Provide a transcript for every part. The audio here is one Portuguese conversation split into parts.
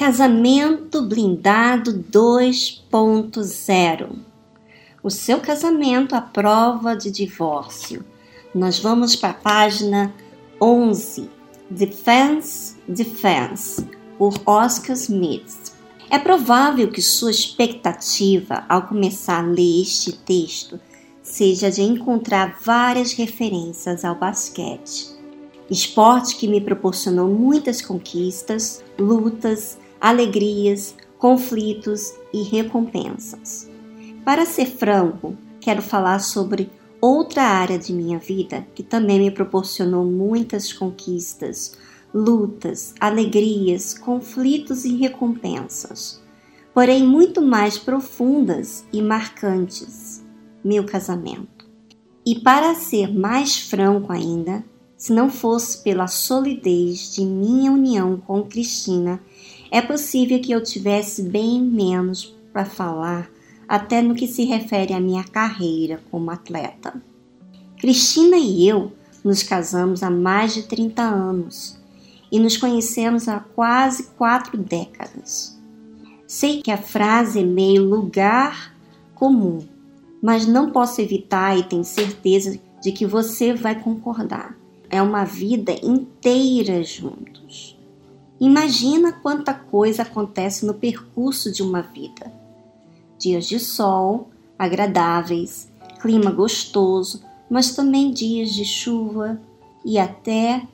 Casamento Blindado 2.0 O seu casamento à prova de divórcio. Nós vamos para a página 11. Defense, Defense, por Oscar Smith. É provável que sua expectativa ao começar a ler este texto seja de encontrar várias referências ao basquete. Esporte que me proporcionou muitas conquistas, lutas, alegrias, conflitos e recompensas. Para ser franco, quero falar sobre outra área de minha vida que também me proporcionou muitas conquistas, lutas, alegrias, conflitos e recompensas, porém muito mais profundas e marcantes meu casamento. E para ser mais franco ainda, se não fosse pela solidez de minha união com Cristina, é possível que eu tivesse bem menos para falar, até no que se refere à minha carreira como atleta. Cristina e eu nos casamos há mais de 30 anos e nos conhecemos há quase quatro décadas. Sei que a frase é meio lugar comum, mas não posso evitar e tenho certeza de que você vai concordar. É uma vida inteira juntos. Imagina quanta coisa acontece no percurso de uma vida. Dias de sol, agradáveis, clima gostoso, mas também dias de chuva e até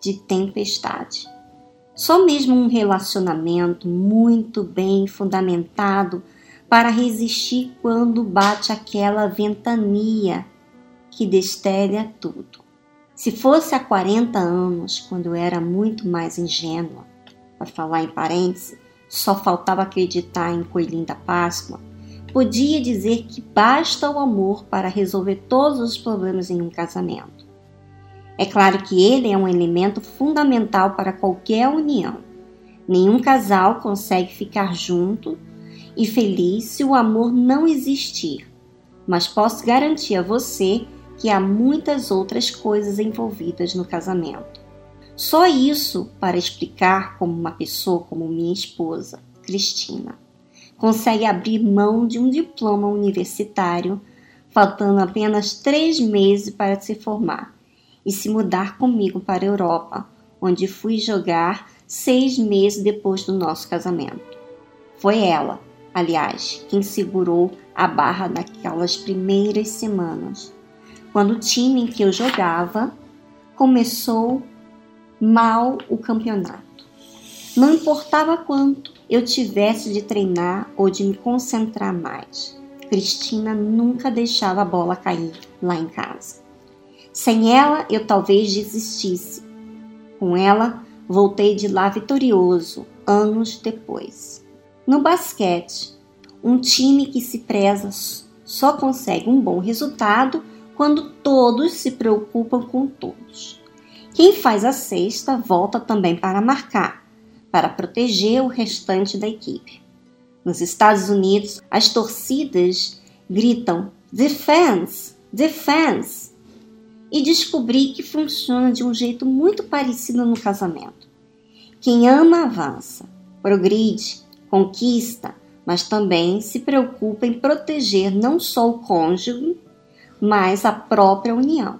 de tempestade. Só mesmo um relacionamento muito bem fundamentado para resistir quando bate aquela ventania que destelha tudo. Se fosse há 40 anos, quando eu era muito mais ingênua, para falar em parênteses, só faltava acreditar em Coelhinho da Páscoa, podia dizer que basta o amor para resolver todos os problemas em um casamento. É claro que ele é um elemento fundamental para qualquer união. Nenhum casal consegue ficar junto e feliz se o amor não existir, mas posso garantir a você que há muitas outras coisas envolvidas no casamento. Só isso para explicar como uma pessoa como minha esposa, Cristina, consegue abrir mão de um diploma universitário, faltando apenas três meses para se formar, e se mudar comigo para a Europa, onde fui jogar seis meses depois do nosso casamento. Foi ela, aliás, quem segurou a barra naquelas primeiras semanas, quando o time em que eu jogava começou mal o campeonato. Não importava quanto eu tivesse de treinar ou de me concentrar mais, Cristina nunca deixava a bola cair lá em casa. Sem ela, eu talvez desistisse. Com ela, voltei de lá vitorioso anos depois. No basquete, um time que se preza só consegue um bom resultado quando todos se preocupam com todos. Quem faz a cesta volta também para marcar, para proteger o restante da equipe. Nos Estados Unidos, as torcidas gritam defense, defense, e descobri que funciona de um jeito muito parecido no casamento. Quem ama avança, progride, conquista, mas também se preocupa em proteger não só o cônjuge, mas a própria união.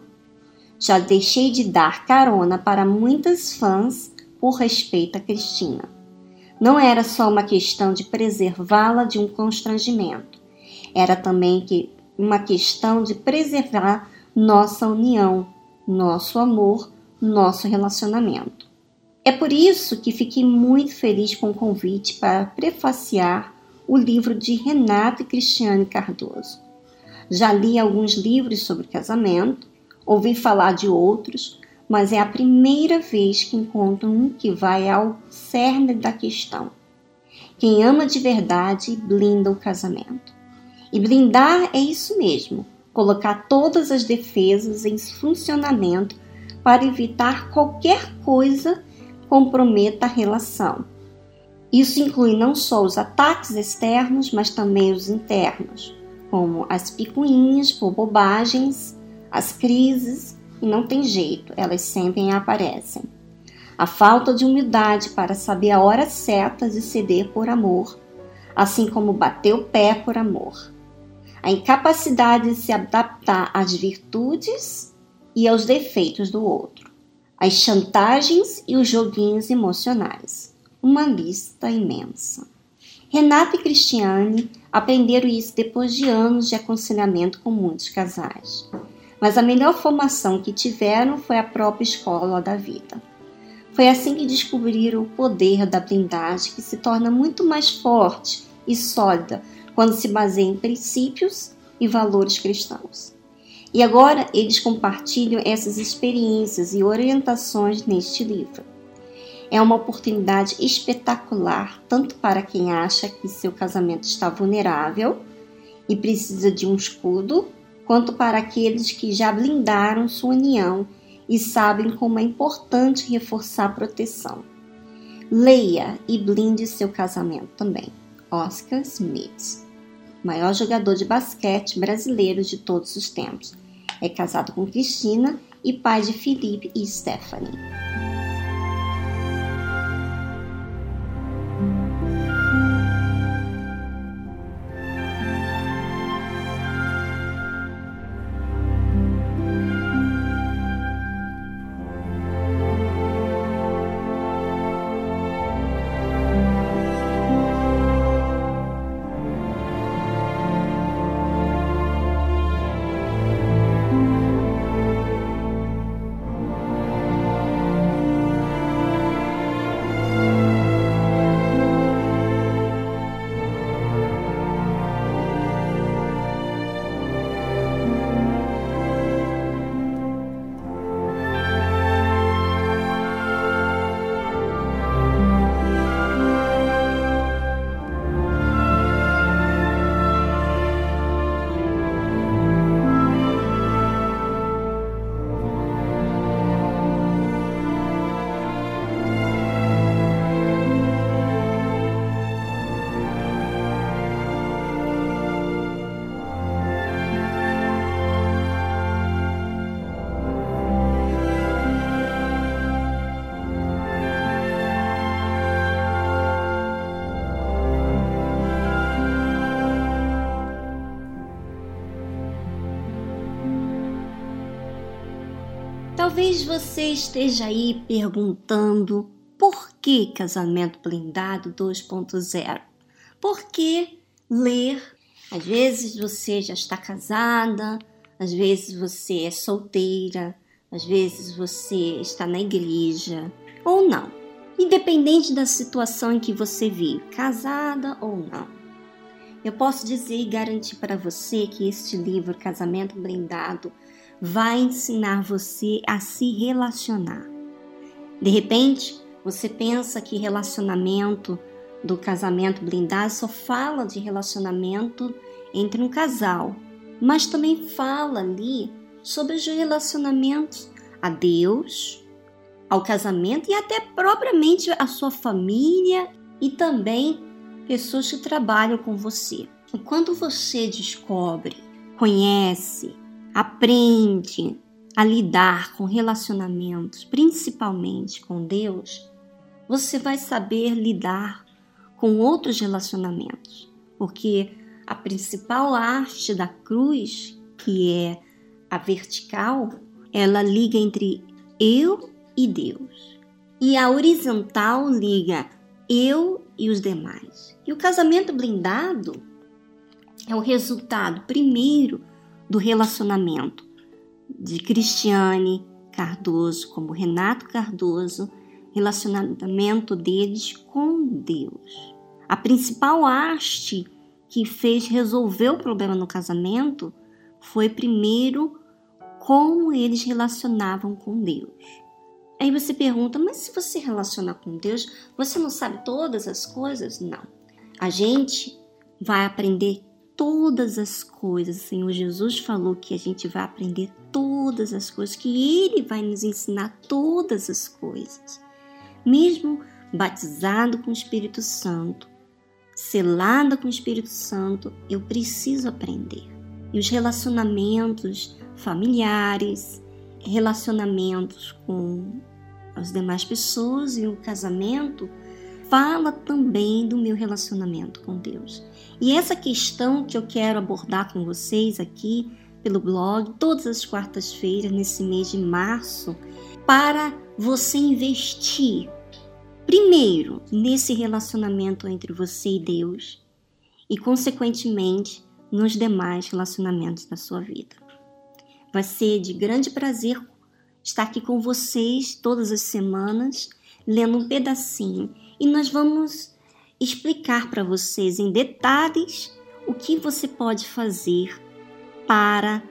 Já deixei de dar carona para muitas fãs por respeito a Cristina. Não era só uma questão de preservá-la de um constrangimento, era também que uma questão de preservar nossa união, nosso amor, nosso relacionamento. É por isso que fiquei muito feliz com o convite para prefaciar o livro de Renato e Cristiane Cardoso. Já li alguns livros sobre casamento, ouvi falar de outros, mas é a primeira vez que encontro um que vai ao cerne da questão. Quem ama de verdade blinda o casamento. E blindar é isso mesmo, colocar todas as defesas em funcionamento para evitar qualquer coisa comprometa a relação. Isso inclui não só os ataques externos, mas também os internos, como as picuinhas por bobagens, as crises, e não tem jeito, elas sempre aparecem. a falta de humildade para saber a hora certa de ceder por amor, assim como bater o pé por amor, a incapacidade de se adaptar às virtudes e aos defeitos do outro, as chantagens e os joguinhos emocionais. Uma lista imensa. Renata e Cristiane aprenderam isso depois de anos de aconselhamento com muitos casais. Mas a melhor formação que tiveram foi a própria escola da vida. Foi assim que descobriram o poder da blindagem que se torna muito mais forte e sólida quando se baseia em princípios e valores cristãos. E agora eles compartilham essas experiências e orientações neste livro. É uma oportunidade espetacular tanto para quem acha que seu casamento está vulnerável e precisa de um escudo, quanto para aqueles que já blindaram sua união e sabem como é importante reforçar a proteção. Leia e blinde seu casamento também. Oscar Smith, maior jogador de basquete brasileiro de todos os tempos. É casado com Cristina e pai de Felipe e Stephanie. Talvez você esteja aí perguntando por que casamento blindado 2.0? Por que ler? Às vezes você já está casada, às vezes você é solteira, às vezes você está na igreja ou não. Independente da situação em que você vive, casada ou não. Eu posso dizer e garantir para você que este livro, Casamento Blindado, vai ensinar você a se relacionar. De repente, você pensa que relacionamento do casamento blindado só fala de relacionamento entre um casal, mas também fala ali sobre os relacionamentos a Deus, ao casamento e até propriamente a sua família e também pessoas que trabalham com você. E quando você descobre, conhece aprende a lidar com relacionamentos, principalmente com Deus, você vai saber lidar com outros relacionamentos, porque a principal arte da cruz, que é a vertical, ela liga entre eu e Deus. E a horizontal liga eu e os demais. E o casamento blindado é o resultado, primeiro, do relacionamento de Cristiane Cardoso como Renato Cardoso, relacionamento deles com Deus. A principal haste que fez resolver o problema no casamento foi primeiro como eles relacionavam com Deus. Aí você pergunta, mas se você relaciona com Deus, você não sabe todas as coisas? Não. A gente vai aprender todas as coisas. O Senhor Jesus falou que a gente vai aprender todas as coisas, que Ele vai nos ensinar todas as coisas. Mesmo batizado com o Espírito Santo, selada com o Espírito Santo, eu preciso aprender. E os relacionamentos familiares, relacionamentos com as demais pessoas e o casamento fala também do meu relacionamento com Deus. E essa questão que eu quero abordar com vocês aqui pelo blog, todas as quartas-feiras, nesse mês de março, para você investir, primeiro, nesse relacionamento entre você e Deus e, consequentemente, nos demais relacionamentos da sua vida. Vai ser de grande prazer estar aqui com vocês todas as semanas, lendo um pedacinho, e nós vamos explicar para vocês em detalhes o que você pode fazer para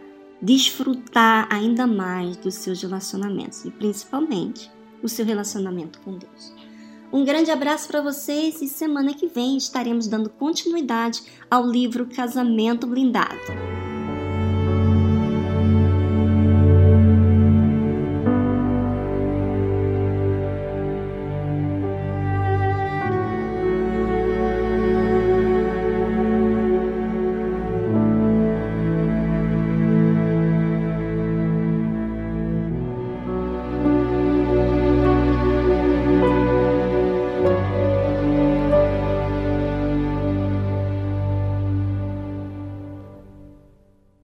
desfrutar ainda mais dos seus relacionamentos e principalmente o seu relacionamento com Deus. Um grande abraço para vocês e semana que vem estaremos dando continuidade ao livro Casamento Blindado.